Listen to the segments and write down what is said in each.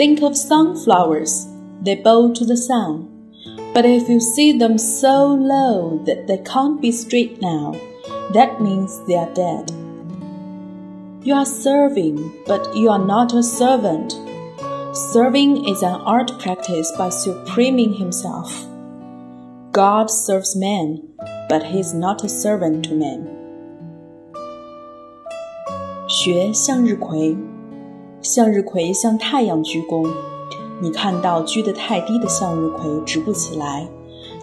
Think of sunflowers. They bow to the sun. But if you see them so low that they can't be straight now, that means they are dead. You are serving, but you are not a servant. Serving is an art practice by supreming himself. God serves man, but he is not a servant to man. 学向日葵， 向日葵向太阳鞠躬。你看到鞠得太低的向日葵直不起来，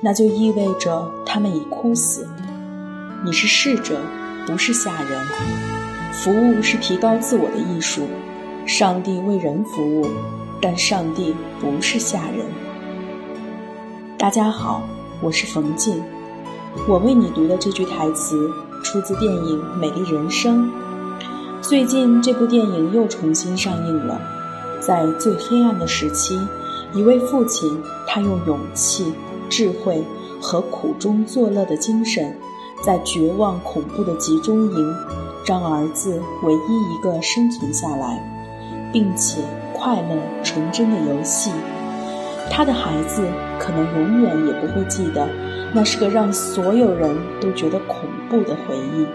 那就意味着它们已枯死。你是侍者，不是下人。服务是提高自我的艺术。上帝为人服务，但上帝不是下人。大家好，我是冯静。我为你读的这句台词出自电影《美丽人生》。最近这部电影又重新上映了。在最黑暗的时期，一位父亲，他用勇气、智慧和苦中作乐的精神，在绝望恐怖的集中营，让儿子唯一一个生存下来，并且快乐纯真的游戏。他的孩子可能永远也不会记得，那是个让所有人都觉得恐怖的回忆。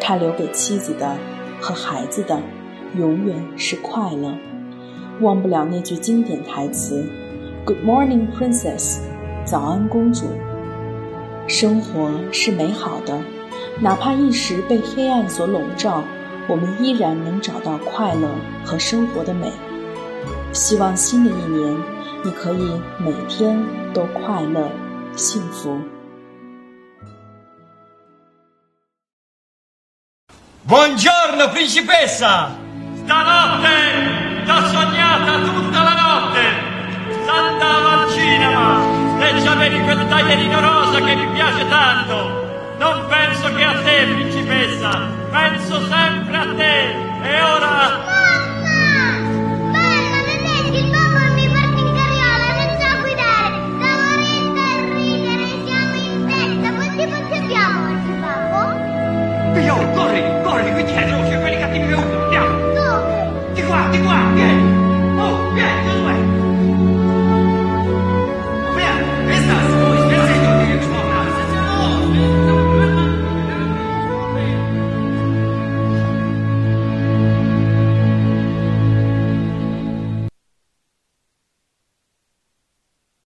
他留给妻子的和孩子的，永远是快乐。忘不了那句经典台词：“Good morning, princess。”早安，公主。生活是美好的，哪怕一时被黑暗所笼罩，我们依然能找到快乐和生活的美。希望新的一年，你可以每天都快乐、幸福。Buongiorno, principessa. Stanotte. T'ho sognata tutta la notte! S'andava al cinema e c'avevi quel taglierino rosa che mi piace tanto! Non penso che a te, principessa! Penso sempre a te! E ora 不要，告诉你，告诉你，给钱的，我去管理干。